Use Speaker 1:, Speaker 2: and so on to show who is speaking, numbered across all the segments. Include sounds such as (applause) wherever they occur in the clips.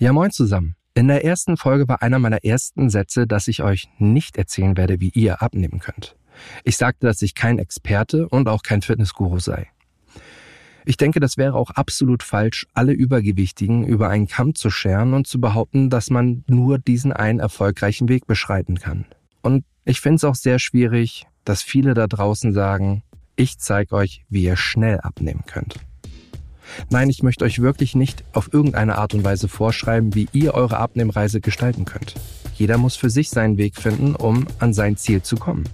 Speaker 1: Ja, moin zusammen. In der ersten Folge war einer meiner ersten Sätze, dass ich euch nicht erzählen werde, wie ihr abnehmen könnt. Ich sagte, dass ich kein Experte und auch kein Fitnessguru sei. Ich denke, das wäre auch absolut falsch, alle Übergewichtigen über einen Kamm zu scheren und zu behaupten, dass man nur diesen einen erfolgreichen Weg beschreiten kann. Und ich finde es auch sehr schwierig, dass viele da draußen sagen, ich zeige euch, wie ihr schnell abnehmen könnt. Nein, ich möchte euch wirklich nicht auf irgendeine Art und Weise vorschreiben, wie ihr eure Abnehmreise gestalten könnt. Jeder muss für sich seinen Weg finden, um an sein Ziel zu kommen.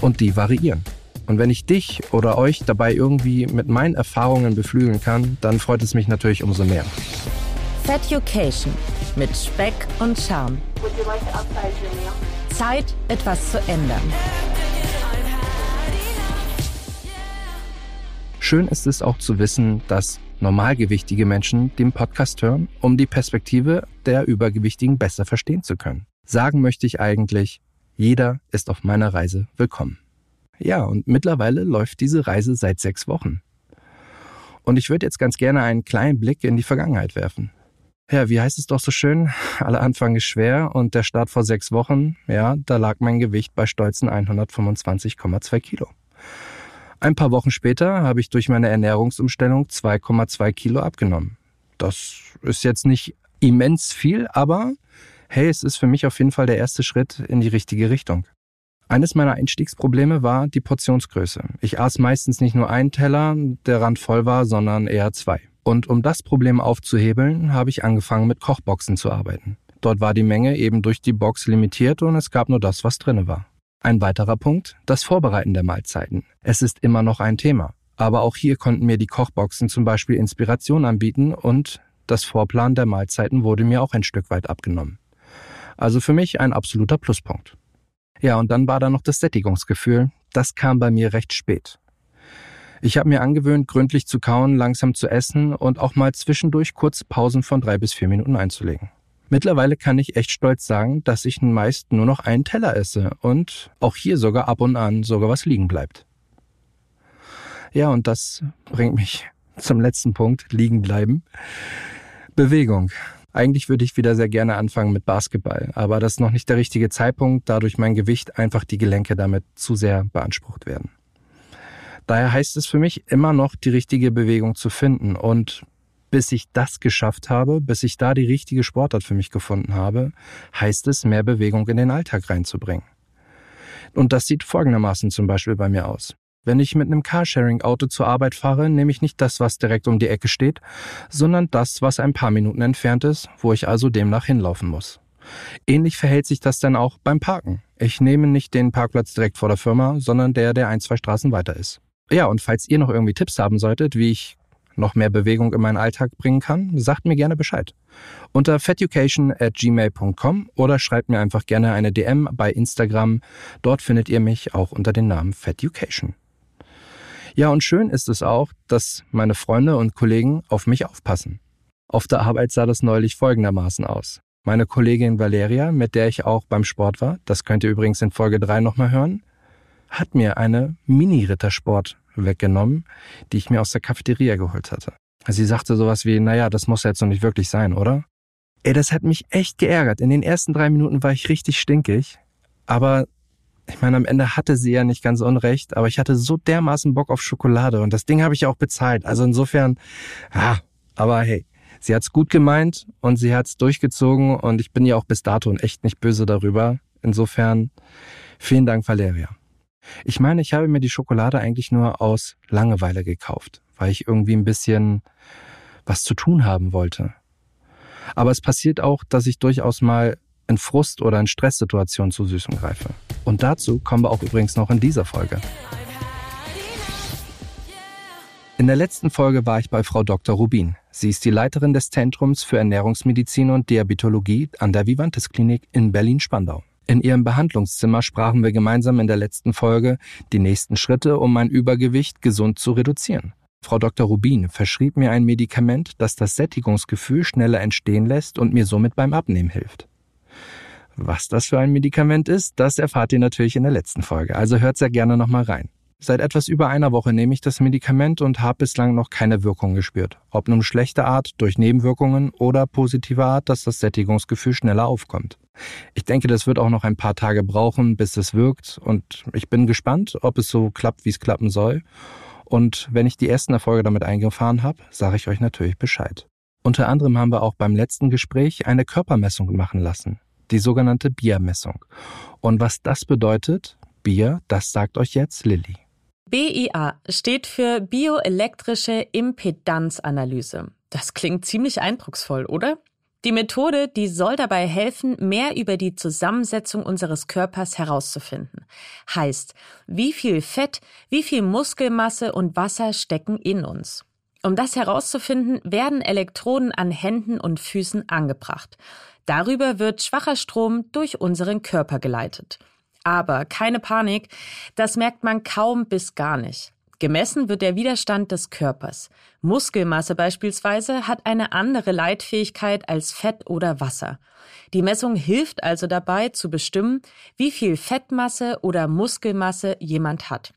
Speaker 1: Und die variieren. Und wenn ich dich oder euch dabei irgendwie mit meinen Erfahrungen beflügeln kann, dann freut es mich natürlich umso mehr.
Speaker 2: Fat Education mit Speck und Charme. Zeit, etwas zu ändern.
Speaker 1: Schön ist es auch zu wissen, dass normalgewichtige Menschen den Podcast hören, um die Perspektive der Übergewichtigen besser verstehen zu können. Sagen möchte ich eigentlich, jeder ist auf meiner Reise willkommen. Ja, und mittlerweile läuft diese Reise seit sechs Wochen. Und ich würde jetzt ganz gerne einen kleinen Blick in die Vergangenheit werfen. Ja, wie heißt es doch so schön? Aller Anfang ist schwer und der Start vor sechs Wochen, ja, da lag mein Gewicht bei stolzen 125,2 Kilo. Ein paar Wochen später habe ich durch meine Ernährungsumstellung 2,2 Kilo abgenommen. Das ist jetzt nicht immens viel, aber hey, es ist für mich auf jeden Fall der erste Schritt in die richtige Richtung. Eines meiner Einstiegsprobleme war die Portionsgröße. Ich aß meistens nicht nur einen Teller, der Rand voll war, sondern eher zwei. Und um das Problem aufzuhebeln, habe ich angefangen mit Kochboxen zu arbeiten. Dort war die Menge eben durch die Box limitiert und es gab nur das, was drinne war. Ein weiterer Punkt, das Vorbereiten der Mahlzeiten. Es ist immer noch ein Thema. Aber auch hier konnten mir die Kochboxen zum Beispiel Inspiration anbieten und das Vorplan der Mahlzeiten wurde mir auch ein Stück weit abgenommen. Also für mich ein absoluter Pluspunkt. Ja, und dann war da noch das Sättigungsgefühl. Das kam bei mir recht spät. Ich habe mir angewöhnt, gründlich zu kauen, langsam zu essen und auch mal zwischendurch kurze Pausen von drei bis vier Minuten einzulegen. Mittlerweile kann ich echt stolz sagen, dass ich meist nur noch einen Teller esse und auch hier sogar ab und an sogar was liegen bleibt. Ja, und das bringt mich (laughs) zum letzten Punkt, liegen bleiben. Bewegung. Eigentlich würde ich wieder sehr gerne anfangen mit Basketball, aber das ist noch nicht der richtige Zeitpunkt, da durch mein Gewicht einfach die Gelenke damit zu sehr beansprucht werden. Daher heißt es für mich immer noch, die richtige Bewegung zu finden und bis ich das geschafft habe, bis ich da die richtige Sportart für mich gefunden habe, heißt es, mehr Bewegung in den Alltag reinzubringen. Und das sieht folgendermaßen zum Beispiel bei mir aus. Wenn ich mit einem Carsharing-Auto zur Arbeit fahre, nehme ich nicht das, was direkt um die Ecke steht, sondern das, was ein paar Minuten entfernt ist, wo ich also demnach hinlaufen muss. Ähnlich verhält sich das dann auch beim Parken. Ich nehme nicht den Parkplatz direkt vor der Firma, sondern der, der ein, zwei Straßen weiter ist. Ja, und falls ihr noch irgendwie Tipps haben solltet, wie ich noch mehr Bewegung in meinen Alltag bringen kann, sagt mir gerne Bescheid. Unter feducation at gmail.com oder schreibt mir einfach gerne eine DM bei Instagram. Dort findet ihr mich auch unter dem Namen Feducation. Ja, und schön ist es auch, dass meine Freunde und Kollegen auf mich aufpassen. Auf der Arbeit sah das neulich folgendermaßen aus. Meine Kollegin Valeria, mit der ich auch beim Sport war, das könnt ihr übrigens in Folge 3 nochmal hören, hat mir eine Mini-Rittersport weggenommen, die ich mir aus der Cafeteria geholt hatte. Sie sagte sowas wie, naja, das muss jetzt noch nicht wirklich sein, oder? Ey, das hat mich echt geärgert. In den ersten drei Minuten war ich richtig stinkig. Aber ich meine, am Ende hatte sie ja nicht ganz unrecht, aber ich hatte so dermaßen Bock auf Schokolade und das Ding habe ich auch bezahlt. Also insofern, ah, aber hey, sie hat's gut gemeint und sie hat's durchgezogen und ich bin ja auch bis dato echt nicht böse darüber. Insofern, vielen Dank, Valeria. Ich meine, ich habe mir die Schokolade eigentlich nur aus Langeweile gekauft, weil ich irgendwie ein bisschen was zu tun haben wollte. Aber es passiert auch, dass ich durchaus mal in Frust- oder in Stresssituationen zu Süßem greife. Und dazu kommen wir auch übrigens noch in dieser Folge. In der letzten Folge war ich bei Frau Dr. Rubin. Sie ist die Leiterin des Zentrums für Ernährungsmedizin und Diabetologie an der Vivantes Klinik in Berlin-Spandau. In ihrem Behandlungszimmer sprachen wir gemeinsam in der letzten Folge die nächsten Schritte, um mein Übergewicht gesund zu reduzieren. Frau Dr. Rubin verschrieb mir ein Medikament, das das Sättigungsgefühl schneller entstehen lässt und mir somit beim Abnehmen hilft. Was das für ein Medikament ist, das erfahrt ihr natürlich in der letzten Folge, also hört sehr gerne nochmal rein. Seit etwas über einer Woche nehme ich das Medikament und habe bislang noch keine Wirkung gespürt. Ob nun schlechte Art durch Nebenwirkungen oder positive Art, dass das Sättigungsgefühl schneller aufkommt. Ich denke, das wird auch noch ein paar Tage brauchen, bis es wirkt und ich bin gespannt, ob es so klappt, wie es klappen soll. Und wenn ich die ersten Erfolge damit eingefahren habe, sage ich euch natürlich Bescheid. Unter anderem haben wir auch beim letzten Gespräch eine Körpermessung machen lassen, die sogenannte BIA-Messung. Und was das bedeutet, BIA, das sagt euch jetzt Lilly.
Speaker 2: BIA steht für bioelektrische Impedanzanalyse. Das klingt ziemlich eindrucksvoll, oder? Die Methode, die soll dabei helfen, mehr über die Zusammensetzung unseres Körpers herauszufinden. Heißt, wie viel Fett, wie viel Muskelmasse und Wasser stecken in uns. Um das herauszufinden, werden Elektroden an Händen und Füßen angebracht. Darüber wird schwacher Strom durch unseren Körper geleitet. Aber keine Panik, das merkt man kaum bis gar nicht. Gemessen wird der Widerstand des Körpers. Muskelmasse beispielsweise hat eine andere Leitfähigkeit als Fett oder Wasser. Die Messung hilft also dabei zu bestimmen, wie viel Fettmasse oder Muskelmasse jemand hat.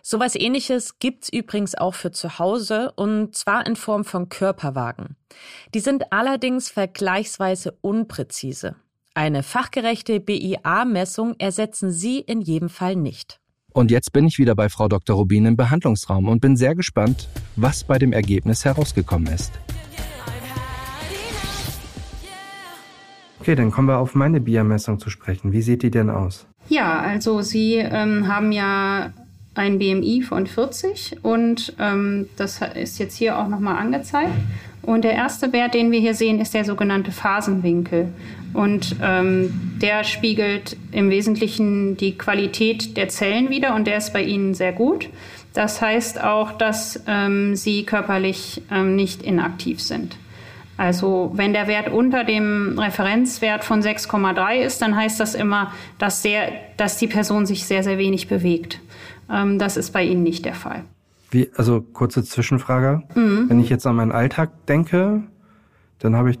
Speaker 2: Sowas ähnliches gibt's übrigens auch für zu Hause und zwar in Form von Körperwagen. Die sind allerdings vergleichsweise unpräzise. Eine fachgerechte BIA-Messung ersetzen sie in jedem Fall nicht.
Speaker 1: Und jetzt bin ich wieder bei Frau Dr. Rubin im Behandlungsraum und bin sehr gespannt, was bei dem Ergebnis herausgekommen ist. Okay, dann kommen wir auf meine BIA-Messung zu sprechen. Wie sieht die denn aus?
Speaker 3: Ja, also Sie ähm, haben ja ein BMI von 40 und ähm, das ist jetzt hier auch nochmal angezeigt. Und der erste Wert, den wir hier sehen, ist der sogenannte Phasenwinkel. Und ähm, der spiegelt im Wesentlichen die Qualität der Zellen wider und der ist bei Ihnen sehr gut. Das heißt auch, dass ähm, Sie körperlich ähm, nicht inaktiv sind. Also wenn der Wert unter dem Referenzwert von 6,3 ist, dann heißt das immer, dass, sehr, dass die Person sich sehr, sehr wenig bewegt. Ähm, das ist bei Ihnen nicht der Fall.
Speaker 1: Wie, also kurze Zwischenfrage. Mhm. Wenn ich jetzt an meinen Alltag denke, dann habe ich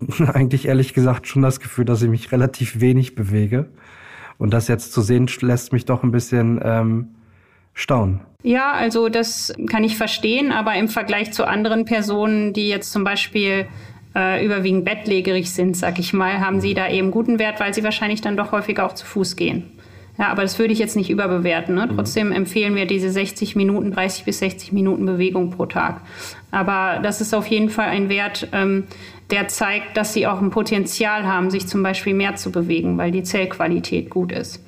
Speaker 1: (laughs) eigentlich ehrlich gesagt schon das Gefühl, dass ich mich relativ wenig bewege. Und das jetzt zu sehen, lässt mich doch ein bisschen ähm, staunen.
Speaker 3: Ja, also das kann ich verstehen, aber im Vergleich zu anderen Personen, die jetzt zum Beispiel äh, überwiegend bettlägerig sind, sag ich mal, haben sie da eben guten Wert, weil sie wahrscheinlich dann doch häufiger auch zu Fuß gehen. Ja, aber das würde ich jetzt nicht überbewerten. Ne? Mhm. Trotzdem empfehlen wir diese 60 Minuten, 30 bis 60 Minuten Bewegung pro Tag. Aber das ist auf jeden Fall ein Wert, ähm, der zeigt, dass sie auch ein Potenzial haben, sich zum Beispiel mehr zu bewegen, weil die Zellqualität gut ist.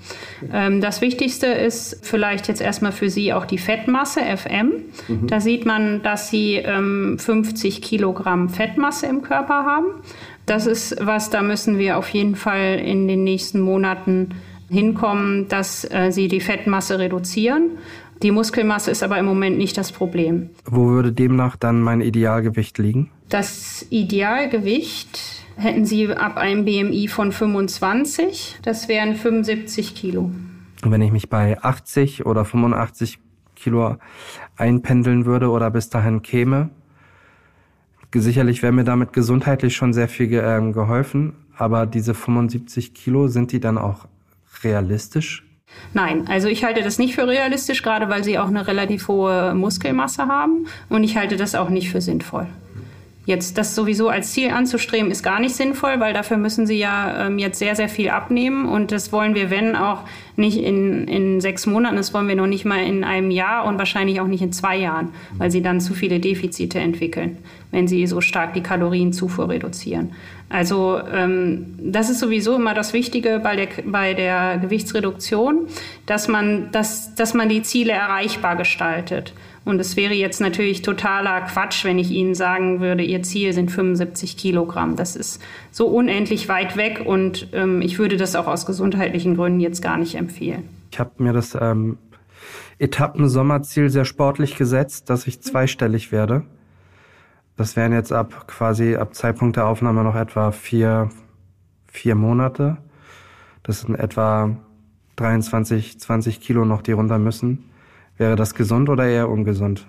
Speaker 3: Ähm, das Wichtigste ist vielleicht jetzt erstmal für Sie auch die Fettmasse, FM. Mhm. Da sieht man, dass Sie ähm, 50 Kilogramm Fettmasse im Körper haben. Das ist was, da müssen wir auf jeden Fall in den nächsten Monaten hinkommen, dass äh, sie die Fettmasse reduzieren. Die Muskelmasse ist aber im Moment nicht das Problem.
Speaker 1: Wo würde demnach dann mein Idealgewicht liegen?
Speaker 3: Das Idealgewicht hätten Sie ab einem BMI von 25. Das wären 75 Kilo.
Speaker 1: Und wenn ich mich bei 80 oder 85 Kilo einpendeln würde oder bis dahin käme, sicherlich wäre mir damit gesundheitlich schon sehr viel äh, geholfen. Aber diese 75 Kilo, sind die dann auch realistisch?
Speaker 3: Nein, also ich halte das nicht für realistisch, gerade weil sie auch eine relativ hohe Muskelmasse haben und ich halte das auch nicht für sinnvoll. Jetzt das sowieso als Ziel anzustreben, ist gar nicht sinnvoll, weil dafür müssen sie ja ähm, jetzt sehr, sehr viel abnehmen. Und das wollen wir, wenn, auch nicht in, in sechs Monaten, das wollen wir noch nicht mal in einem Jahr und wahrscheinlich auch nicht in zwei Jahren, weil sie dann zu viele Defizite entwickeln, wenn sie so stark die Kalorienzufuhr reduzieren. Also ähm, das ist sowieso immer das Wichtige bei der, bei der Gewichtsreduktion, dass man, dass, dass man die Ziele erreichbar gestaltet. Und es wäre jetzt natürlich totaler Quatsch, wenn ich Ihnen sagen würde, Ihr Ziel sind 75 Kilogramm. Das ist so unendlich weit weg und ähm, ich würde das auch aus gesundheitlichen Gründen jetzt gar nicht empfehlen.
Speaker 1: Ich habe mir das ähm, Etappen-Sommerziel sehr sportlich gesetzt, dass ich zweistellig werde. Das wären jetzt ab quasi ab Zeitpunkt der Aufnahme noch etwa vier, vier Monate. Das sind etwa 23, 20 Kilo noch, die runter müssen. Wäre das gesund oder eher ungesund,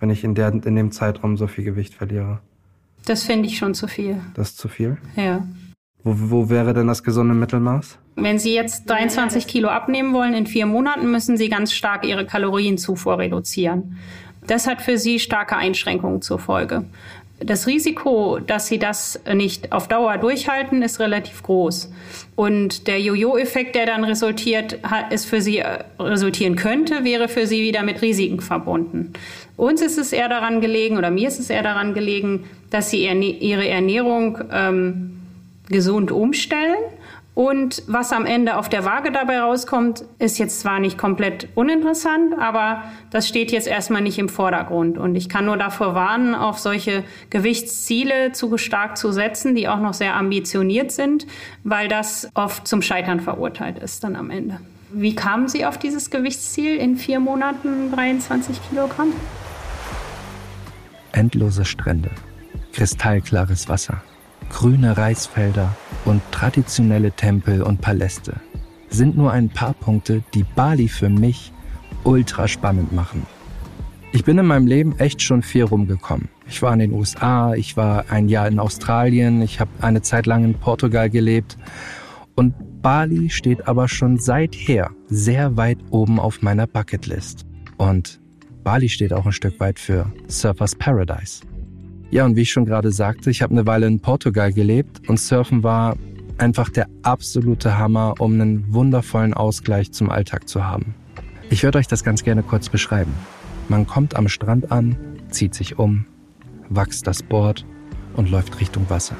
Speaker 1: wenn ich in, der, in dem Zeitraum so viel Gewicht verliere?
Speaker 3: Das finde ich schon zu viel.
Speaker 1: Das ist zu viel?
Speaker 3: Ja.
Speaker 4: Wo, wo wäre denn das gesunde Mittelmaß?
Speaker 3: Wenn Sie jetzt 23 Kilo abnehmen wollen in vier Monaten, müssen Sie ganz stark Ihre Kalorienzufuhr reduzieren. Das hat für Sie starke Einschränkungen zur Folge. Das Risiko, dass sie das nicht auf Dauer durchhalten, ist relativ groß. Und der Jojo-Effekt, der dann resultiert, ist für sie äh, resultieren könnte, wäre für sie wieder mit Risiken verbunden. Uns ist es eher daran gelegen, oder mir ist es eher daran gelegen, dass sie ihre Ernährung ähm, gesund umstellen und was am Ende auf der Waage dabei rauskommt, ist jetzt zwar nicht komplett uninteressant, aber das steht jetzt erstmal nicht im Vordergrund. Und ich kann nur davor warnen, auf solche Gewichtsziele zu stark zu setzen, die auch noch sehr ambitioniert sind, weil das oft zum Scheitern verurteilt ist dann am Ende. Wie kamen Sie auf dieses Gewichtsziel in vier Monaten 23 Kilogramm?
Speaker 1: Endlose Strände, kristallklares Wasser grüne Reisfelder und traditionelle Tempel und Paläste sind nur ein paar Punkte, die Bali für mich ultra spannend machen. Ich bin in meinem Leben echt schon viel rumgekommen. Ich war in den USA, ich war ein Jahr in Australien, ich habe eine Zeit lang in Portugal gelebt und Bali steht aber schon seither sehr weit oben auf meiner Bucketlist. Und Bali steht auch ein Stück weit für Surfers Paradise. Ja, und wie ich schon gerade sagte, ich habe eine Weile in Portugal gelebt und Surfen war einfach der absolute Hammer, um einen wundervollen Ausgleich zum Alltag zu haben. Ich würde euch das ganz gerne kurz beschreiben. Man kommt am Strand an, zieht sich um, wächst das Board und läuft Richtung Wasser.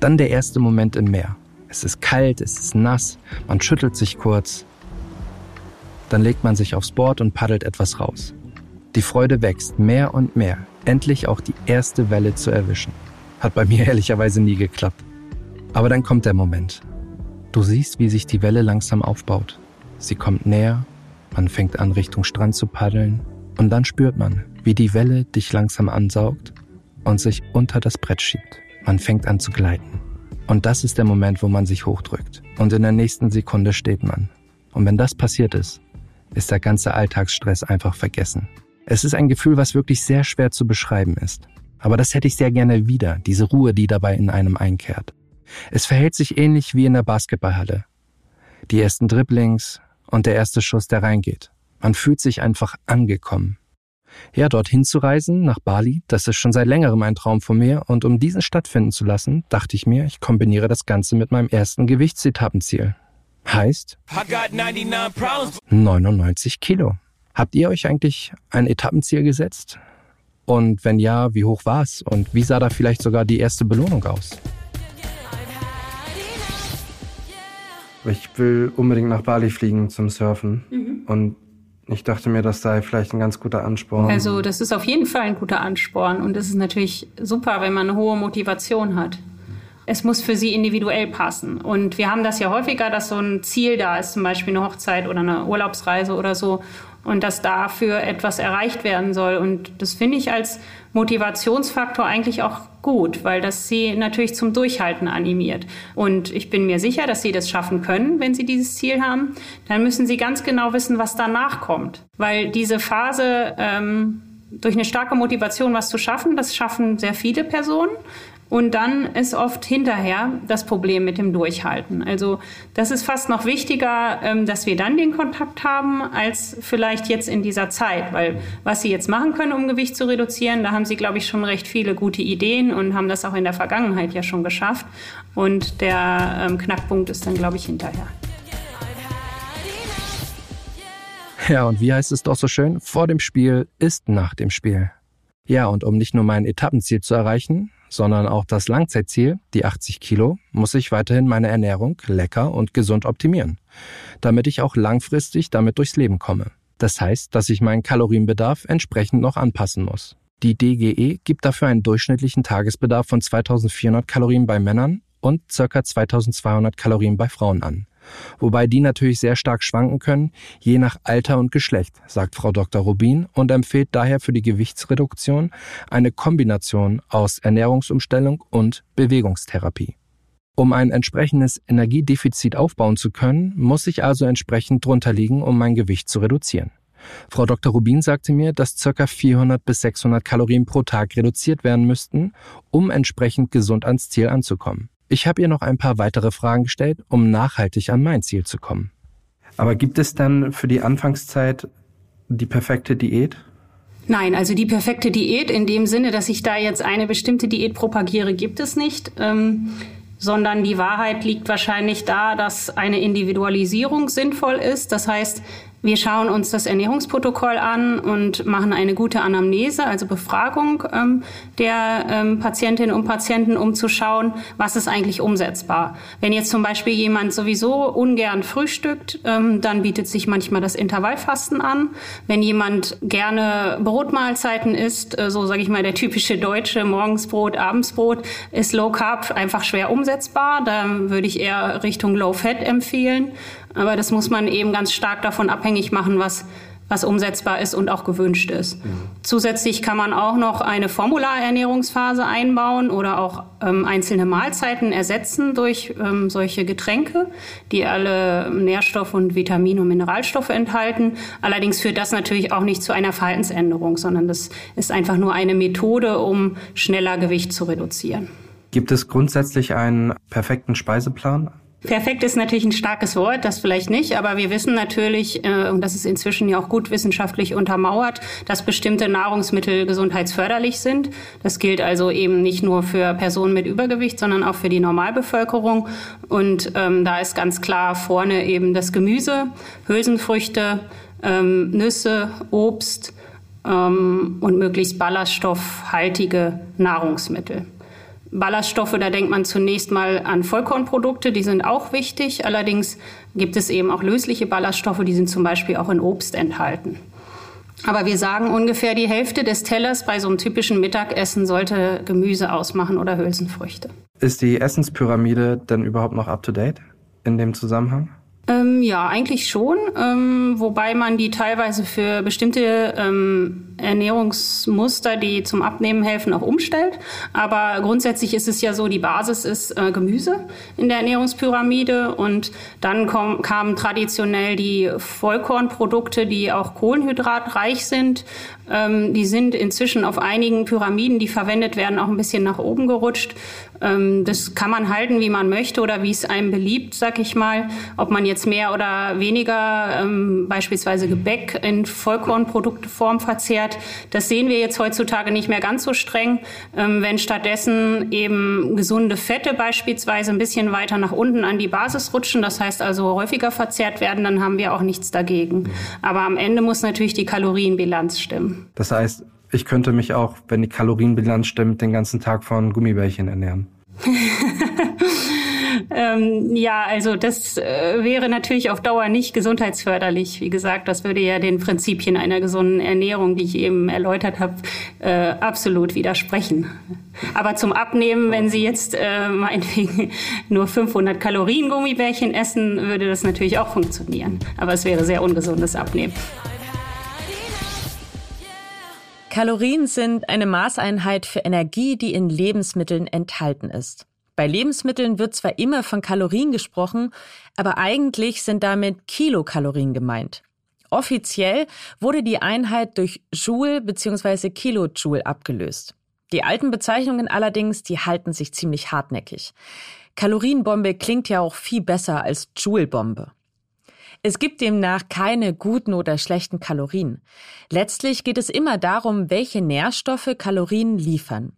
Speaker 1: Dann der erste Moment im Meer. Es ist kalt, es ist nass, man schüttelt sich kurz. Dann legt man sich aufs Board und paddelt etwas raus. Die Freude wächst mehr und mehr endlich auch die erste Welle zu erwischen. Hat bei mir (laughs) ehrlicherweise nie geklappt. Aber dann kommt der Moment. Du siehst, wie sich die Welle langsam aufbaut. Sie kommt näher, man fängt an Richtung Strand zu paddeln und dann spürt man, wie die Welle dich langsam ansaugt und sich unter das Brett schiebt. Man fängt an zu gleiten. Und das ist der Moment, wo man sich hochdrückt. Und in der nächsten Sekunde steht man. Und wenn das passiert ist, ist der ganze Alltagsstress einfach vergessen. Es ist ein Gefühl, was wirklich sehr schwer zu beschreiben ist. Aber das hätte ich sehr gerne wieder, diese Ruhe, die dabei in einem einkehrt. Es verhält sich ähnlich wie in der Basketballhalle. Die ersten Dribblings und der erste Schuss, der reingeht. Man fühlt sich einfach angekommen. Ja, dorthin zu reisen, nach Bali, das ist schon seit längerem ein Traum von mir und um diesen stattfinden zu lassen, dachte ich mir, ich kombiniere das Ganze mit meinem ersten Gewichtsetappenziel. Heißt 99 Kilo. Habt ihr euch eigentlich ein Etappenziel gesetzt? Und wenn ja, wie hoch war es? Und wie sah da vielleicht sogar die erste Belohnung aus?
Speaker 4: Ich will unbedingt nach Bali fliegen zum Surfen. Mhm. Und ich dachte mir, das sei vielleicht ein ganz guter Ansporn.
Speaker 3: Also das ist auf jeden Fall ein guter Ansporn. Und es ist natürlich super, wenn man eine hohe Motivation hat. Es muss für sie individuell passen. Und wir haben das ja häufiger, dass so ein Ziel da ist, zum Beispiel eine Hochzeit oder eine Urlaubsreise oder so und dass dafür etwas erreicht werden soll. Und das finde ich als Motivationsfaktor eigentlich auch gut, weil das sie natürlich zum Durchhalten animiert. Und ich bin mir sicher, dass sie das schaffen können, wenn sie dieses Ziel haben. Dann müssen sie ganz genau wissen, was danach kommt. Weil diese Phase, ähm, durch eine starke Motivation was zu schaffen, das schaffen sehr viele Personen. Und dann ist oft hinterher das Problem mit dem Durchhalten. Also das ist fast noch wichtiger, ähm, dass wir dann den Kontakt haben, als vielleicht jetzt in dieser Zeit. Weil was Sie jetzt machen können, um Gewicht zu reduzieren, da haben Sie, glaube ich, schon recht viele gute Ideen und haben das auch in der Vergangenheit ja schon geschafft. Und der ähm, Knackpunkt ist dann, glaube ich, hinterher.
Speaker 1: Ja, und wie heißt es doch so schön? Vor dem Spiel ist nach dem Spiel. Ja, und um nicht nur mein Etappenziel zu erreichen, sondern auch das Langzeitziel, die 80 Kilo, muss ich weiterhin meine Ernährung lecker und gesund optimieren, damit ich auch langfristig damit durchs Leben komme. Das heißt, dass ich meinen Kalorienbedarf entsprechend noch anpassen muss. Die DGE gibt dafür einen durchschnittlichen Tagesbedarf von 2400 Kalorien bei Männern und ca. 2200 Kalorien bei Frauen an wobei die natürlich sehr stark schwanken können, je nach Alter und Geschlecht, sagt Frau Dr. Rubin und empfiehlt daher für die Gewichtsreduktion eine Kombination aus Ernährungsumstellung und Bewegungstherapie. Um ein entsprechendes Energiedefizit aufbauen zu können, muss ich also entsprechend drunter liegen, um mein Gewicht zu reduzieren. Frau Dr. Rubin sagte mir, dass ca. 400 bis 600 Kalorien pro Tag reduziert werden müssten, um entsprechend gesund ans Ziel anzukommen. Ich habe ihr noch ein paar weitere Fragen gestellt, um nachhaltig an mein Ziel zu kommen.
Speaker 4: Aber gibt es dann für die Anfangszeit die perfekte Diät?
Speaker 3: Nein, also die perfekte Diät in dem Sinne, dass ich da jetzt eine bestimmte Diät propagiere, gibt es nicht. Ähm, sondern die Wahrheit liegt wahrscheinlich da, dass eine Individualisierung sinnvoll ist. Das heißt, wir schauen uns das Ernährungsprotokoll an und machen eine gute Anamnese, also Befragung ähm, der ähm, Patientinnen und Patienten, um zu schauen, was ist eigentlich umsetzbar. Wenn jetzt zum Beispiel jemand sowieso ungern frühstückt, ähm, dann bietet sich manchmal das Intervallfasten an. Wenn jemand gerne Brotmahlzeiten isst, äh, so sage ich mal der typische Deutsche, Morgensbrot, Abendsbrot, ist Low Carb einfach schwer umsetzbar. Da würde ich eher Richtung Low Fat empfehlen. Aber das muss man eben ganz stark davon abhängig machen, was, was umsetzbar ist und auch gewünscht ist. Mhm. Zusätzlich kann man auch noch eine Formularernährungsphase einbauen oder auch ähm, einzelne Mahlzeiten ersetzen durch ähm, solche Getränke, die alle Nährstoffe und Vitamine und Mineralstoffe enthalten. Allerdings führt das natürlich auch nicht zu einer Verhaltensänderung, sondern das ist einfach nur eine Methode, um schneller Gewicht zu reduzieren.
Speaker 4: Gibt es grundsätzlich einen perfekten Speiseplan?
Speaker 3: Perfekt ist natürlich ein starkes Wort, das vielleicht nicht, aber wir wissen natürlich, äh, und das ist inzwischen ja auch gut wissenschaftlich untermauert, dass bestimmte Nahrungsmittel gesundheitsförderlich sind. Das gilt also eben nicht nur für Personen mit Übergewicht, sondern auch für die Normalbevölkerung. Und ähm, da ist ganz klar vorne eben das Gemüse, Hülsenfrüchte, ähm, Nüsse, Obst ähm, und möglichst ballaststoffhaltige Nahrungsmittel. Ballaststoffe, da denkt man zunächst mal an Vollkornprodukte, die sind auch wichtig. Allerdings gibt es eben auch lösliche Ballaststoffe, die sind zum Beispiel auch in Obst enthalten. Aber wir sagen ungefähr die Hälfte des Tellers bei so einem typischen Mittagessen sollte Gemüse ausmachen oder Hülsenfrüchte.
Speaker 4: Ist die Essenspyramide denn überhaupt noch up-to-date in dem Zusammenhang?
Speaker 3: Ähm, ja, eigentlich schon, ähm, wobei man die teilweise für bestimmte ähm, Ernährungsmuster, die zum Abnehmen helfen, auch umstellt. Aber grundsätzlich ist es ja so, die Basis ist äh, Gemüse in der Ernährungspyramide und dann kom- kamen traditionell die Vollkornprodukte, die auch kohlenhydratreich sind. Ähm, die sind inzwischen auf einigen Pyramiden, die verwendet werden, auch ein bisschen nach oben gerutscht. Ähm, das kann man halten, wie man möchte oder wie es einem beliebt, sag ich mal. Ob man jetzt mehr oder weniger ähm, beispielsweise Gebäck in Vollkornprodukteform verzehrt, das sehen wir jetzt heutzutage nicht mehr ganz so streng. Wenn stattdessen eben gesunde Fette beispielsweise ein bisschen weiter nach unten an die Basis rutschen, das heißt also häufiger verzehrt werden, dann haben wir auch nichts dagegen. Aber am Ende muss natürlich die Kalorienbilanz stimmen.
Speaker 4: Das heißt, ich könnte mich auch, wenn die Kalorienbilanz stimmt, den ganzen Tag von Gummibärchen ernähren. (laughs)
Speaker 3: ähm, ja, also das äh, wäre natürlich auf Dauer nicht gesundheitsförderlich. Wie gesagt, das würde ja den Prinzipien einer gesunden Ernährung, die ich eben erläutert habe, äh, absolut widersprechen. Aber zum Abnehmen, wenn Sie jetzt äh, meinetwegen (laughs) nur 500 Kalorien Gummibärchen essen, würde das natürlich auch funktionieren. Aber es wäre sehr ungesundes Abnehmen.
Speaker 2: Kalorien sind eine Maßeinheit für Energie, die in Lebensmitteln enthalten ist. Bei Lebensmitteln wird zwar immer von Kalorien gesprochen, aber eigentlich sind damit Kilokalorien gemeint. Offiziell wurde die Einheit durch Joule bzw. Kilojoule abgelöst. Die alten Bezeichnungen allerdings, die halten sich ziemlich hartnäckig. Kalorienbombe klingt ja auch viel besser als Joule-Bombe. Es gibt demnach keine guten oder schlechten Kalorien. Letztlich geht es immer darum, welche Nährstoffe Kalorien liefern.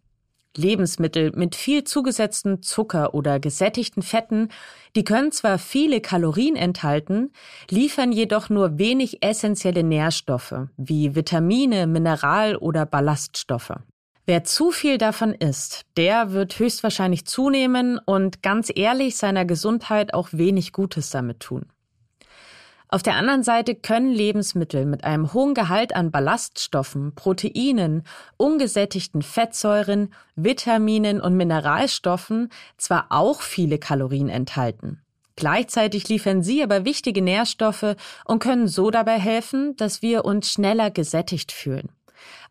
Speaker 2: Lebensmittel mit viel zugesetzten Zucker oder gesättigten Fetten, die können zwar viele Kalorien enthalten, liefern jedoch nur wenig essentielle Nährstoffe wie Vitamine, Mineral- oder Ballaststoffe. Wer zu viel davon isst, der wird höchstwahrscheinlich zunehmen und ganz ehrlich seiner Gesundheit auch wenig Gutes damit tun. Auf der anderen Seite können Lebensmittel mit einem hohen Gehalt an Ballaststoffen, Proteinen, ungesättigten Fettsäuren, Vitaminen und Mineralstoffen zwar auch viele Kalorien enthalten. Gleichzeitig liefern sie aber wichtige Nährstoffe und können so dabei helfen, dass wir uns schneller gesättigt fühlen.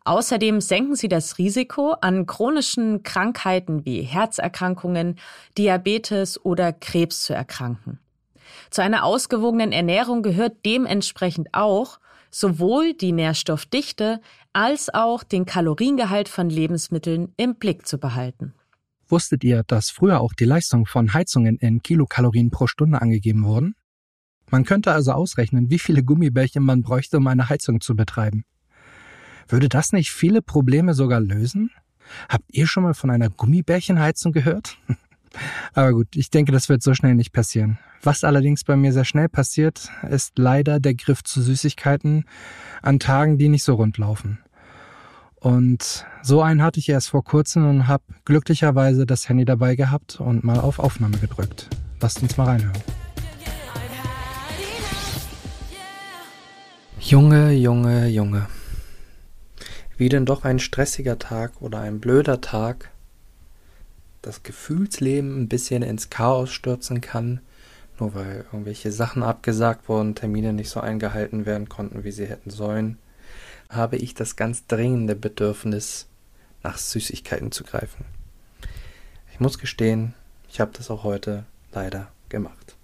Speaker 2: Außerdem senken sie das Risiko, an chronischen Krankheiten wie Herzerkrankungen, Diabetes oder Krebs zu erkranken. Zu einer ausgewogenen Ernährung gehört dementsprechend auch, sowohl die Nährstoffdichte als auch den Kaloriengehalt von Lebensmitteln im Blick zu behalten.
Speaker 1: Wusstet ihr, dass früher auch die Leistung von Heizungen in Kilokalorien pro Stunde angegeben wurden? Man könnte also ausrechnen, wie viele Gummibärchen man bräuchte, um eine Heizung zu betreiben. Würde das nicht viele Probleme sogar lösen? Habt ihr schon mal von einer Gummibärchenheizung gehört? (laughs) Aber gut, ich denke, das wird so schnell nicht passieren. Was allerdings bei mir sehr schnell passiert, ist leider der Griff zu Süßigkeiten an Tagen, die nicht so rund laufen. Und so einen hatte ich erst vor kurzem und habe glücklicherweise das Handy dabei gehabt und mal auf Aufnahme gedrückt. Lasst uns mal reinhören. Junge, Junge, Junge. Wie denn doch ein stressiger Tag oder ein blöder Tag das Gefühlsleben ein bisschen ins Chaos stürzen kann, nur weil irgendwelche Sachen abgesagt wurden, Termine nicht so eingehalten werden konnten, wie sie hätten sollen habe ich das ganz dringende Bedürfnis, nach Süßigkeiten zu greifen. Ich muss gestehen, ich habe das auch heute leider gemacht.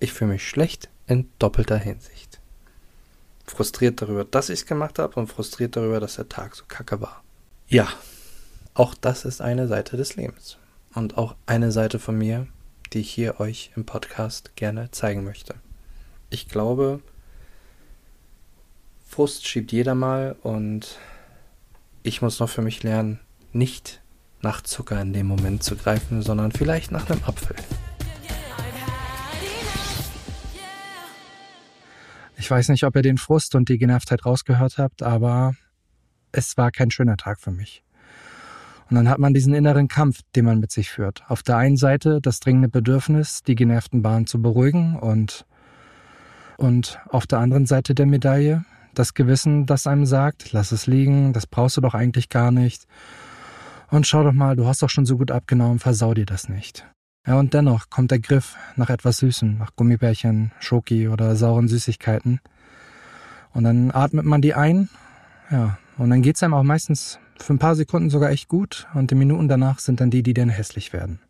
Speaker 1: Ich fühle mich schlecht in doppelter Hinsicht. Frustriert darüber, dass ich es gemacht habe und frustriert darüber, dass der Tag so kacke war. Ja, auch das ist eine Seite des Lebens. Und auch eine Seite von mir, die ich hier euch im Podcast gerne zeigen möchte. Ich glaube, Frust schiebt jeder mal und ich muss noch für mich lernen, nicht nach Zucker in dem Moment zu greifen, sondern vielleicht nach einem Apfel. Ich weiß nicht, ob ihr den Frust und die Genervtheit rausgehört habt, aber es war kein schöner Tag für mich. Und dann hat man diesen inneren Kampf, den man mit sich führt. Auf der einen Seite das dringende Bedürfnis, die genervten Bahnen zu beruhigen und, und auf der anderen Seite der Medaille das Gewissen, das einem sagt, lass es liegen, das brauchst du doch eigentlich gar nicht. Und schau doch mal, du hast doch schon so gut abgenommen, versau dir das nicht. Ja, und dennoch kommt der Griff nach etwas Süßem, nach Gummibärchen, Schoki oder sauren Süßigkeiten. Und dann atmet man die ein, ja, und dann geht's einem auch meistens für ein paar Sekunden sogar echt gut und die Minuten danach sind dann die, die dann hässlich werden.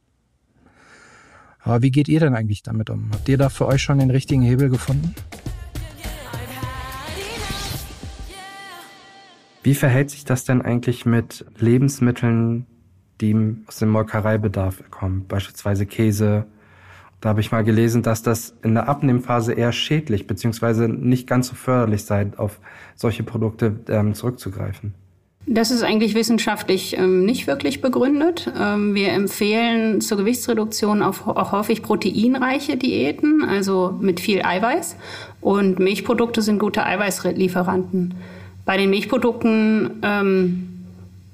Speaker 1: Aber wie geht ihr denn eigentlich damit um? Habt ihr da für euch schon den richtigen Hebel gefunden? Wie verhält sich das denn eigentlich mit Lebensmitteln, die aus dem Molkereibedarf kommen, beispielsweise Käse? Da habe ich mal gelesen, dass das in der Abnehmphase eher schädlich bzw. nicht ganz so förderlich sei, auf solche Produkte ähm, zurückzugreifen.
Speaker 3: Das ist eigentlich wissenschaftlich ähm, nicht wirklich begründet. Ähm, wir empfehlen zur Gewichtsreduktion auch, auch häufig proteinreiche Diäten, also mit viel Eiweiß. Und Milchprodukte sind gute Eiweißlieferanten. Bei den Milchprodukten ähm,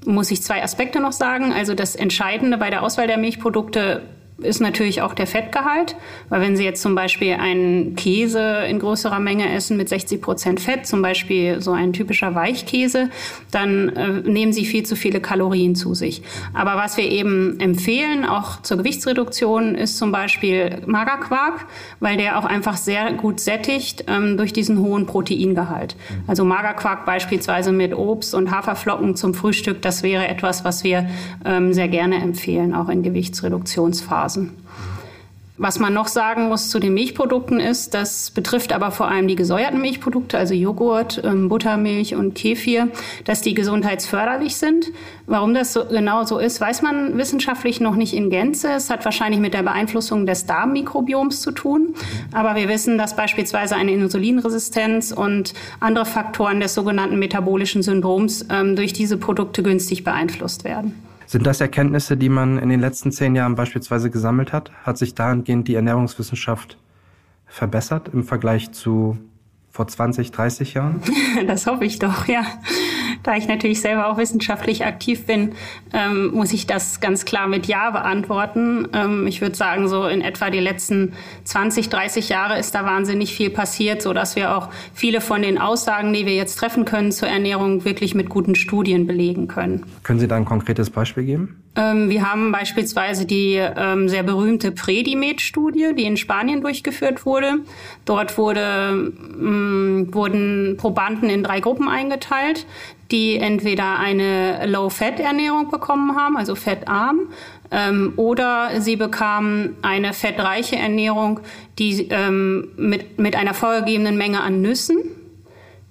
Speaker 3: muss ich zwei Aspekte noch sagen. Also das Entscheidende bei der Auswahl der Milchprodukte ist natürlich auch der Fettgehalt, weil wenn Sie jetzt zum Beispiel einen Käse in größerer Menge essen mit 60 Prozent Fett, zum Beispiel so ein typischer Weichkäse, dann äh, nehmen Sie viel zu viele Kalorien zu sich. Aber was wir eben empfehlen, auch zur Gewichtsreduktion, ist zum Beispiel Magerquark, weil der auch einfach sehr gut sättigt ähm, durch diesen hohen Proteingehalt. Also Magerquark beispielsweise mit Obst und Haferflocken zum Frühstück, das wäre etwas, was wir ähm, sehr gerne empfehlen, auch in Gewichtsreduktionsphasen. Phasen. Was man noch sagen muss zu den Milchprodukten ist, das betrifft aber vor allem die gesäuerten Milchprodukte, also Joghurt, ähm, Buttermilch und Kefir, dass die gesundheitsförderlich sind. Warum das so genau so ist, weiß man wissenschaftlich noch nicht in Gänze. Es hat wahrscheinlich mit der Beeinflussung des Darmmikrobioms zu tun. Aber wir wissen, dass beispielsweise eine Insulinresistenz und andere Faktoren des sogenannten metabolischen Syndroms ähm, durch diese Produkte günstig beeinflusst werden.
Speaker 4: Sind das Erkenntnisse, die man in den letzten zehn Jahren beispielsweise gesammelt hat? Hat sich dahingehend die Ernährungswissenschaft verbessert im Vergleich zu vor 20, 30 Jahren? (laughs)
Speaker 3: Das hoffe ich doch, ja. Da ich natürlich selber auch wissenschaftlich aktiv bin, ähm, muss ich das ganz klar mit Ja beantworten. Ähm, ich würde sagen, so in etwa die letzten 20, 30 Jahre ist da wahnsinnig viel passiert, so dass wir auch viele von den Aussagen, die wir jetzt treffen können zur Ernährung, wirklich mit guten Studien belegen können.
Speaker 4: Können Sie da ein konkretes Beispiel geben?
Speaker 3: Ähm, wir haben beispielsweise die ähm, sehr berühmte Predimed-Studie, die in Spanien durchgeführt wurde. Dort wurde, ähm, wurden Probanden in drei Gruppen eingeteilt, die entweder eine Low-Fat-Ernährung bekommen haben, also fettarm, ähm, oder sie bekamen eine fettreiche Ernährung, die ähm, mit, mit einer vorgegebenen Menge an Nüssen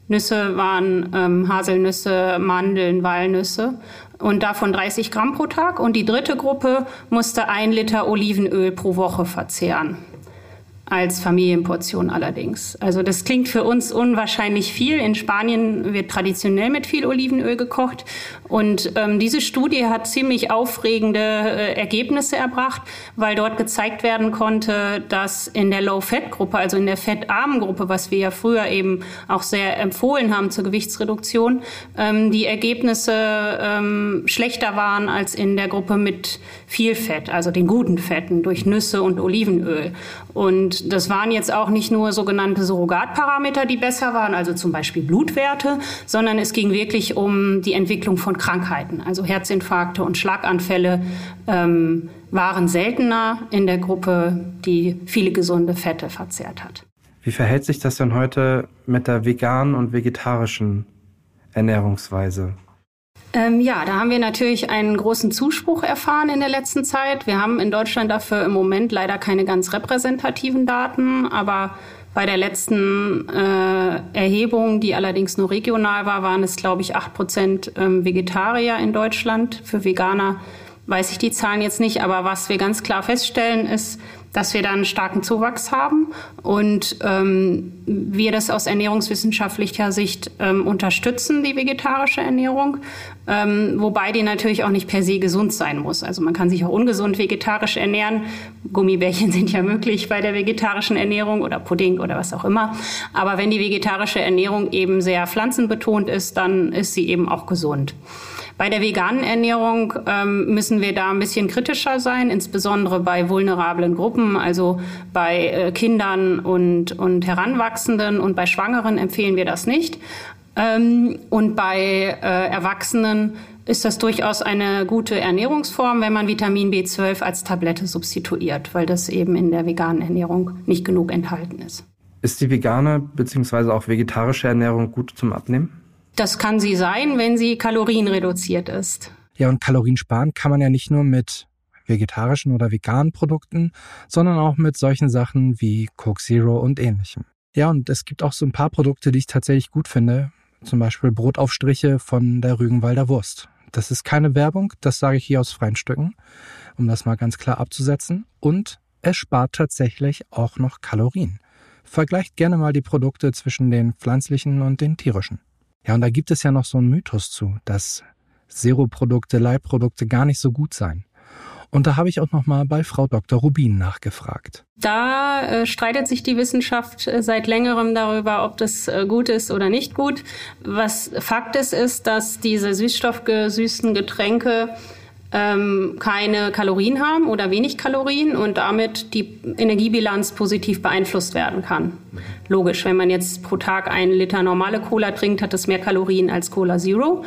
Speaker 3: Nüsse waren ähm, Haselnüsse, Mandeln, Walnüsse und davon 30 Gramm pro Tag. Und die dritte Gruppe musste ein Liter Olivenöl pro Woche verzehren als Familienportion allerdings. Also das klingt für uns unwahrscheinlich viel. In Spanien wird traditionell mit viel Olivenöl gekocht. Und ähm, diese Studie hat ziemlich aufregende äh, Ergebnisse erbracht, weil dort gezeigt werden konnte, dass in der Low-Fat-Gruppe, also in der fettarmen Gruppe, was wir ja früher eben auch sehr empfohlen haben zur Gewichtsreduktion, ähm, die Ergebnisse ähm, schlechter waren als in der Gruppe mit viel Fett, also den guten Fetten durch Nüsse und Olivenöl. Und das waren jetzt auch nicht nur sogenannte Surrogatparameter, die besser waren, also zum Beispiel Blutwerte, sondern es ging wirklich um die Entwicklung von Krankheiten. Also Herzinfarkte und Schlaganfälle ähm, waren seltener in der Gruppe, die viele gesunde Fette verzehrt hat.
Speaker 4: Wie verhält sich das denn heute mit der veganen und vegetarischen Ernährungsweise?
Speaker 3: Ähm, ja, da haben wir natürlich einen großen Zuspruch erfahren in der letzten Zeit. Wir haben in Deutschland dafür im Moment leider keine ganz repräsentativen Daten, aber bei der letzten äh, Erhebung, die allerdings nur regional war, waren es, glaube ich, acht Prozent ähm, Vegetarier in Deutschland. Für Veganer weiß ich die Zahlen jetzt nicht, aber was wir ganz klar feststellen, ist, dass wir da einen starken Zuwachs haben und ähm, wir das aus ernährungswissenschaftlicher Sicht ähm, unterstützen, die vegetarische Ernährung, ähm, wobei die natürlich auch nicht per se gesund sein muss. Also man kann sich auch ungesund vegetarisch ernähren. Gummibärchen (laughs) sind ja möglich bei der vegetarischen Ernährung oder Pudding oder was auch immer. Aber wenn die vegetarische Ernährung eben sehr pflanzenbetont ist, dann ist sie eben auch gesund. Bei der veganen Ernährung ähm, müssen wir da ein bisschen kritischer sein, insbesondere bei vulnerablen Gruppen, also bei äh, Kindern und, und Heranwachsenden und bei Schwangeren empfehlen wir das nicht. Ähm, und bei äh, Erwachsenen ist das durchaus eine gute Ernährungsform, wenn man Vitamin B12 als Tablette substituiert, weil das eben in der veganen Ernährung nicht genug enthalten ist.
Speaker 4: Ist die vegane bzw. auch vegetarische Ernährung gut zum Abnehmen?
Speaker 3: Das kann sie sein, wenn sie kalorienreduziert ist.
Speaker 1: Ja, und Kalorien sparen kann man ja nicht nur mit vegetarischen oder veganen Produkten, sondern auch mit solchen Sachen wie Coke Zero und ähnlichem. Ja, und es gibt auch so ein paar Produkte, die ich tatsächlich gut finde. Zum Beispiel Brotaufstriche von der Rügenwalder Wurst. Das ist keine Werbung, das sage ich hier aus freien Stücken, um das mal ganz klar abzusetzen. Und es spart tatsächlich auch noch Kalorien. Vergleicht gerne mal die Produkte zwischen den pflanzlichen und den tierischen. Ja, und da gibt es ja noch so einen Mythos zu, dass Zero-Produkte, Leitprodukte gar nicht so gut seien. Und da habe ich auch noch mal bei Frau Dr. Rubin nachgefragt.
Speaker 3: Da äh, streitet sich die Wissenschaft äh, seit längerem darüber, ob das äh, gut ist oder nicht gut. Was Fakt ist, ist, dass diese süßstoffgesüßten Getränke ähm, keine Kalorien haben oder wenig Kalorien und damit die Energiebilanz positiv beeinflusst werden kann. Logisch, wenn man jetzt pro Tag einen Liter normale Cola trinkt, hat es mehr Kalorien als Cola Zero.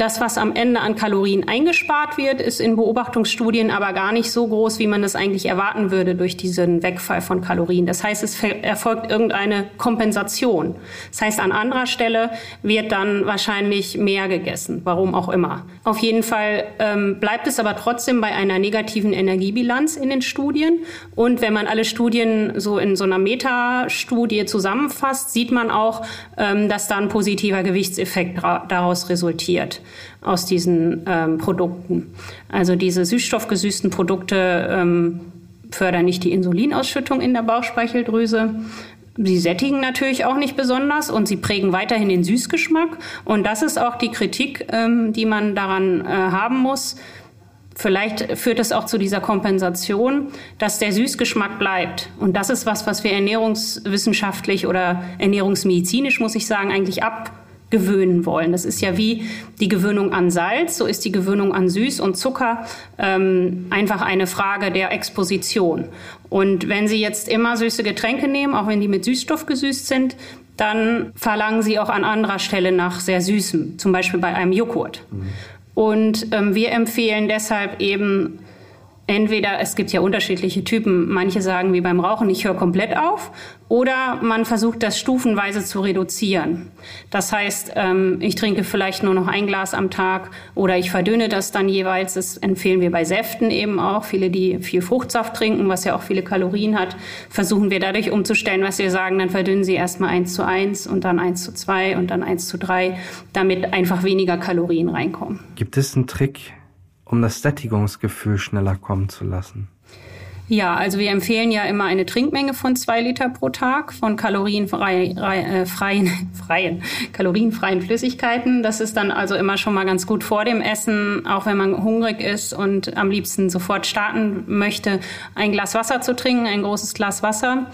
Speaker 3: Das, was am Ende an Kalorien eingespart wird, ist in Beobachtungsstudien aber gar nicht so groß, wie man das eigentlich erwarten würde durch diesen Wegfall von Kalorien. Das heißt, es erfolgt irgendeine Kompensation. Das heißt, an anderer Stelle wird dann wahrscheinlich mehr gegessen, warum auch immer. Auf jeden Fall ähm, bleibt es aber trotzdem bei einer negativen Energiebilanz in den Studien. Und wenn man alle Studien so in so einer Metastudie zusammenfasst, sieht man auch, ähm, dass da ein positiver Gewichtseffekt daraus resultiert aus diesen ähm, Produkten. Also diese süßstoffgesüßten Produkte ähm, fördern nicht die Insulinausschüttung in der Bauchspeicheldrüse. Sie sättigen natürlich auch nicht besonders und sie prägen weiterhin den Süßgeschmack. Und das ist auch die Kritik, ähm, die man daran äh, haben muss. Vielleicht führt es auch zu dieser Kompensation, dass der Süßgeschmack bleibt. Und das ist was, was wir ernährungswissenschaftlich oder ernährungsmedizinisch, muss ich sagen, eigentlich ab gewöhnen wollen. Das ist ja wie die Gewöhnung an Salz, so ist die Gewöhnung an Süß und Zucker ähm, einfach eine Frage der Exposition. Und wenn Sie jetzt immer süße Getränke nehmen, auch wenn die mit Süßstoff gesüßt sind, dann verlangen Sie auch an anderer Stelle nach sehr Süßem, zum Beispiel bei einem Joghurt. Mhm. Und ähm, wir empfehlen deshalb eben entweder, es gibt ja unterschiedliche Typen, manche sagen wie beim Rauchen, ich höre komplett auf, oder man versucht das stufenweise zu reduzieren. Das heißt, ähm, ich trinke vielleicht nur noch ein Glas am Tag oder ich verdünne das dann jeweils. Das empfehlen wir bei Säften eben auch. Viele, die viel Fruchtsaft trinken, was ja auch viele Kalorien hat, versuchen wir dadurch umzustellen, was wir sagen, dann verdünnen sie erstmal eins zu eins und dann eins zu zwei und dann eins zu drei, damit einfach weniger Kalorien reinkommen.
Speaker 4: Gibt es einen Trick, um das Sättigungsgefühl schneller kommen zu lassen?
Speaker 3: Ja, also wir empfehlen ja immer eine Trinkmenge von zwei Liter pro Tag von kalorienfreien, äh, freien, (laughs) freien, kalorienfreien Flüssigkeiten. Das ist dann also immer schon mal ganz gut vor dem Essen, auch wenn man hungrig ist und am liebsten sofort starten möchte, ein Glas Wasser zu trinken, ein großes Glas Wasser.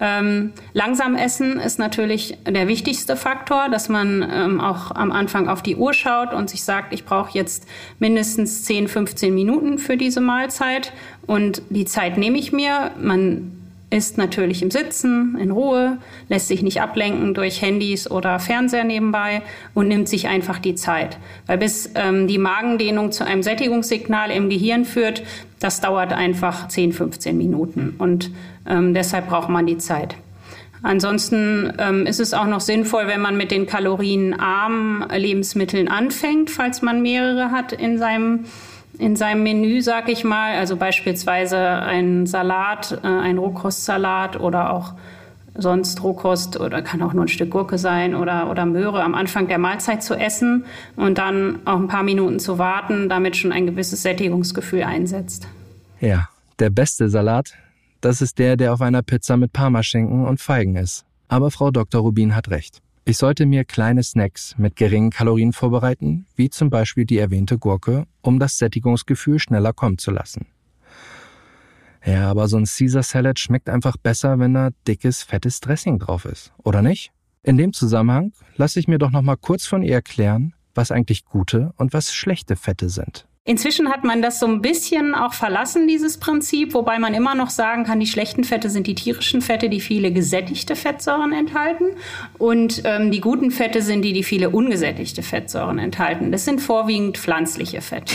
Speaker 3: Ähm, langsam essen ist natürlich der wichtigste Faktor, dass man ähm, auch am Anfang auf die Uhr schaut und sich sagt, ich brauche jetzt mindestens 10, 15 Minuten für diese Mahlzeit und die Zeit nehme ich mir. Man ist natürlich im Sitzen, in Ruhe, lässt sich nicht ablenken durch Handys oder Fernseher nebenbei und nimmt sich einfach die Zeit. Weil bis ähm, die Magendehnung zu einem Sättigungssignal im Gehirn führt, das dauert einfach 10, 15 Minuten und ähm, deshalb braucht man die Zeit. Ansonsten ähm, ist es auch noch sinnvoll, wenn man mit den kalorienarmen Lebensmitteln anfängt, falls man mehrere hat in seinem in seinem Menü, sag ich mal. Also beispielsweise ein Salat, äh, ein Rohkostsalat oder auch sonst Rohkost oder kann auch nur ein Stück Gurke sein oder, oder Möhre am Anfang der Mahlzeit zu essen und dann auch ein paar Minuten zu warten, damit schon ein gewisses Sättigungsgefühl einsetzt.
Speaker 1: Ja, der beste Salat, das ist der, der auf einer Pizza mit Parmaschinken und Feigen ist. Aber Frau Dr. Rubin hat recht. Ich sollte mir kleine Snacks mit geringen Kalorien vorbereiten, wie zum Beispiel die erwähnte Gurke, um das Sättigungsgefühl schneller kommen zu lassen. Ja, aber so ein Caesar Salad schmeckt einfach besser, wenn da dickes, fettes Dressing drauf ist, oder nicht? In dem Zusammenhang lasse ich mir doch noch mal kurz von ihr erklären, was eigentlich gute und was schlechte Fette sind.
Speaker 3: Inzwischen hat man das so ein bisschen auch verlassen, dieses Prinzip, wobei man immer noch sagen kann, die schlechten Fette sind die tierischen Fette, die viele gesättigte Fettsäuren enthalten. Und ähm, die guten Fette sind die, die viele ungesättigte Fettsäuren enthalten. Das sind vorwiegend pflanzliche Fette.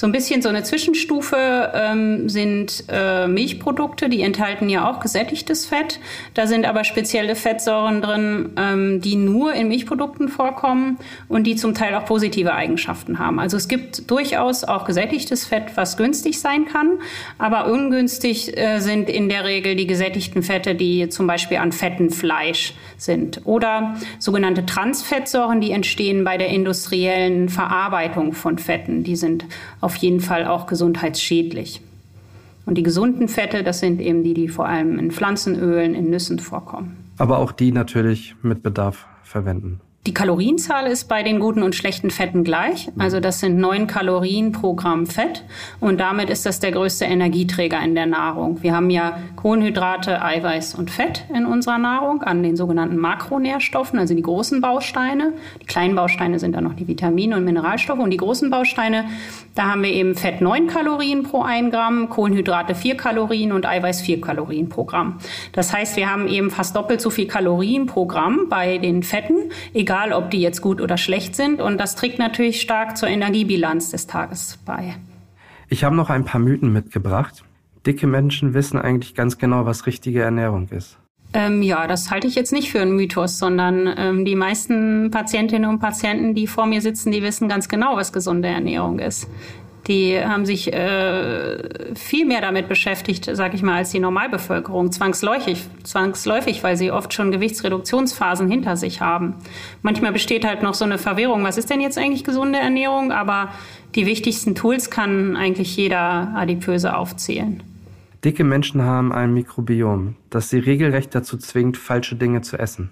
Speaker 3: So ein bisschen so eine Zwischenstufe ähm, sind äh, Milchprodukte, die enthalten ja auch gesättigtes Fett. Da sind aber spezielle Fettsäuren drin, ähm, die nur in Milchprodukten vorkommen und die zum Teil auch positive Eigenschaften haben. Also es gibt durchaus auch gesättigtes Fett, was günstig sein kann, aber ungünstig äh, sind in der Regel die gesättigten Fette, die zum Beispiel an fetten Fleisch sind. Oder sogenannte Transfettsäuren, die entstehen bei der industriellen Verarbeitung von Fetten. Die sind auf auf jeden Fall auch gesundheitsschädlich. Und die gesunden Fette, das sind eben die, die vor allem in Pflanzenölen, in Nüssen vorkommen.
Speaker 4: Aber auch die natürlich mit Bedarf verwenden.
Speaker 3: Die Kalorienzahl ist bei den guten und schlechten Fetten gleich. Also das sind neun Kalorien pro Gramm Fett. Und damit ist das der größte Energieträger in der Nahrung. Wir haben ja Kohlenhydrate, Eiweiß und Fett in unserer Nahrung an den sogenannten Makronährstoffen, also die großen Bausteine. Die kleinen Bausteine sind dann noch die Vitamine und Mineralstoffe. Und die großen Bausteine, da haben wir eben Fett neun Kalorien pro ein Gramm, Kohlenhydrate vier Kalorien und Eiweiß vier Kalorien pro Gramm. Das heißt, wir haben eben fast doppelt so viel Kalorien pro Gramm bei den Fetten, ob die jetzt gut oder schlecht sind. Und das trägt natürlich stark zur Energiebilanz des Tages bei.
Speaker 4: Ich habe noch ein paar Mythen mitgebracht. Dicke Menschen wissen eigentlich ganz genau, was richtige Ernährung ist.
Speaker 3: Ähm, ja, das halte ich jetzt nicht für einen Mythos, sondern ähm, die meisten Patientinnen und Patienten, die vor mir sitzen, die wissen ganz genau, was gesunde Ernährung ist. Die haben sich äh, viel mehr damit beschäftigt, sage ich mal, als die Normalbevölkerung, zwangsläufig, zwangsläufig, weil sie oft schon Gewichtsreduktionsphasen hinter sich haben. Manchmal besteht halt noch so eine Verwirrung, was ist denn jetzt eigentlich gesunde Ernährung? Aber die wichtigsten Tools kann eigentlich jeder Adipöse aufzählen.
Speaker 4: Dicke Menschen haben ein Mikrobiom, das sie regelrecht dazu zwingt, falsche Dinge zu essen.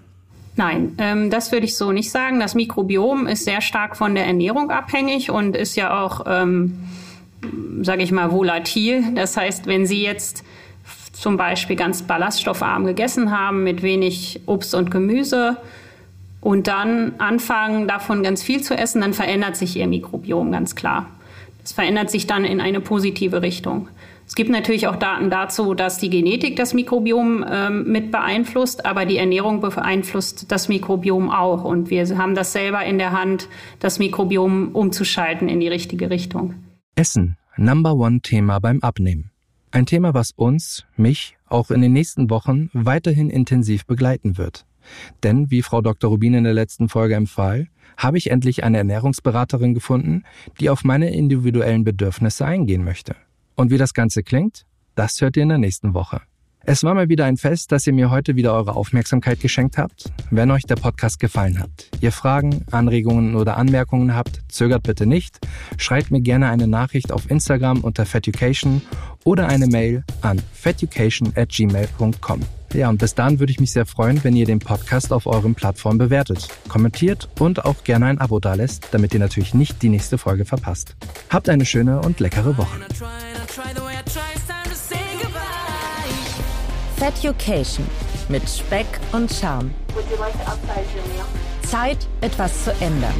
Speaker 3: Nein, ähm, das würde ich so nicht sagen. Das Mikrobiom ist sehr stark von der Ernährung abhängig und ist ja auch, ähm, sage ich mal, volatil. Das heißt, wenn Sie jetzt zum Beispiel ganz ballaststoffarm gegessen haben mit wenig Obst und Gemüse und dann anfangen, davon ganz viel zu essen, dann verändert sich Ihr Mikrobiom ganz klar. Das verändert sich dann in eine positive Richtung. Es gibt natürlich auch Daten dazu, dass die Genetik das Mikrobiom ähm, mit beeinflusst, aber die Ernährung beeinflusst das Mikrobiom auch. Und wir haben das selber in der Hand, das Mikrobiom umzuschalten in die richtige Richtung.
Speaker 1: Essen Number One Thema beim Abnehmen. Ein Thema, was uns, mich, auch in den nächsten Wochen weiterhin intensiv begleiten wird. Denn, wie Frau Dr. Rubin in der letzten Folge empfahl, habe ich endlich eine Ernährungsberaterin gefunden, die auf meine individuellen Bedürfnisse eingehen möchte. Und wie das Ganze klingt, das hört ihr in der nächsten Woche. Es war mal wieder ein Fest, dass ihr mir heute wieder eure Aufmerksamkeit geschenkt habt. Wenn euch der Podcast gefallen hat, ihr Fragen, Anregungen oder Anmerkungen habt, zögert bitte nicht. Schreibt mir gerne eine Nachricht auf Instagram unter feducation oder eine Mail an feducation at gmail.com. Ja, und bis dahin würde ich mich sehr freuen, wenn ihr den Podcast auf euren Plattformen bewertet, kommentiert und auch gerne ein Abo dalässt, damit ihr natürlich nicht die nächste Folge verpasst. Habt eine schöne und leckere Woche.
Speaker 2: Feducation mit Speck und Charme. Zeit, etwas zu ändern.